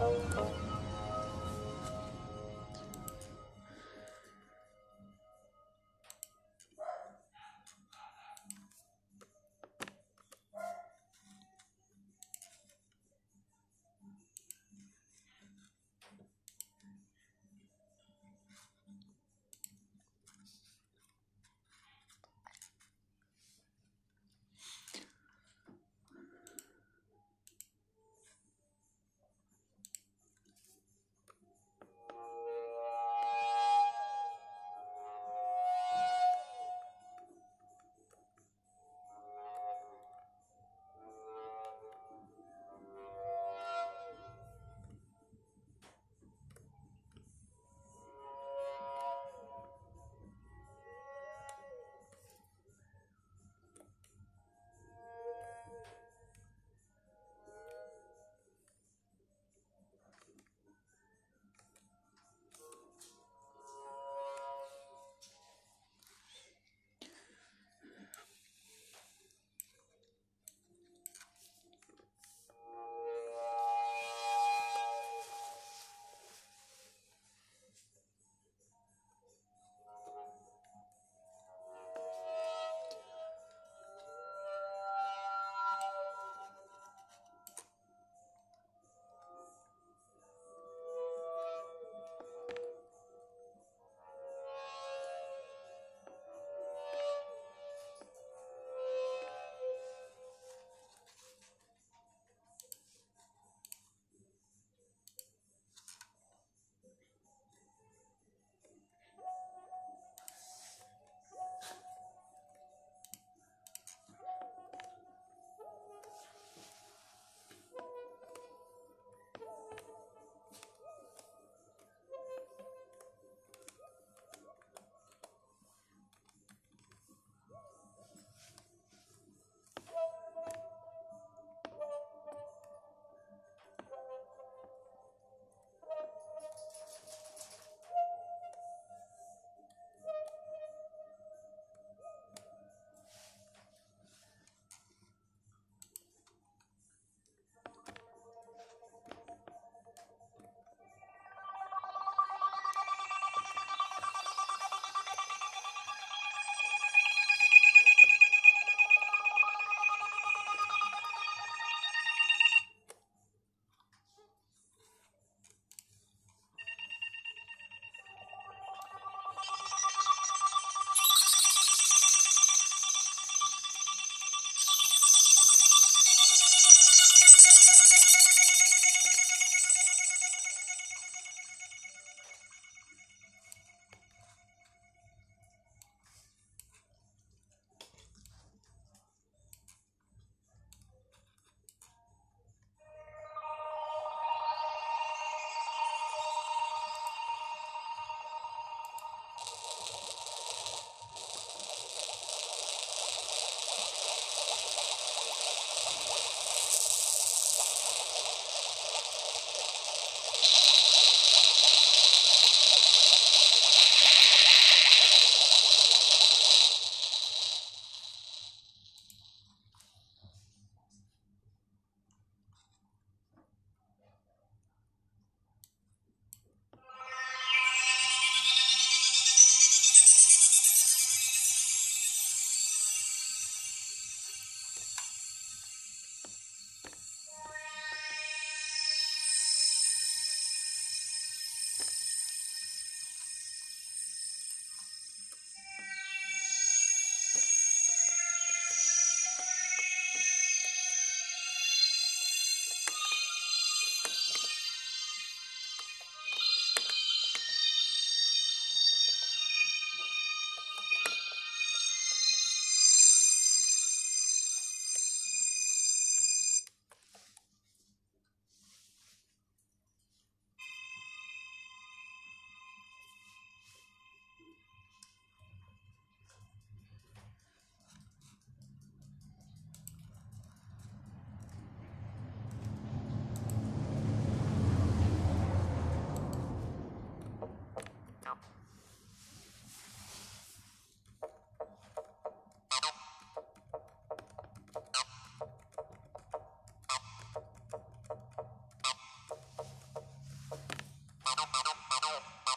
Oh, oh.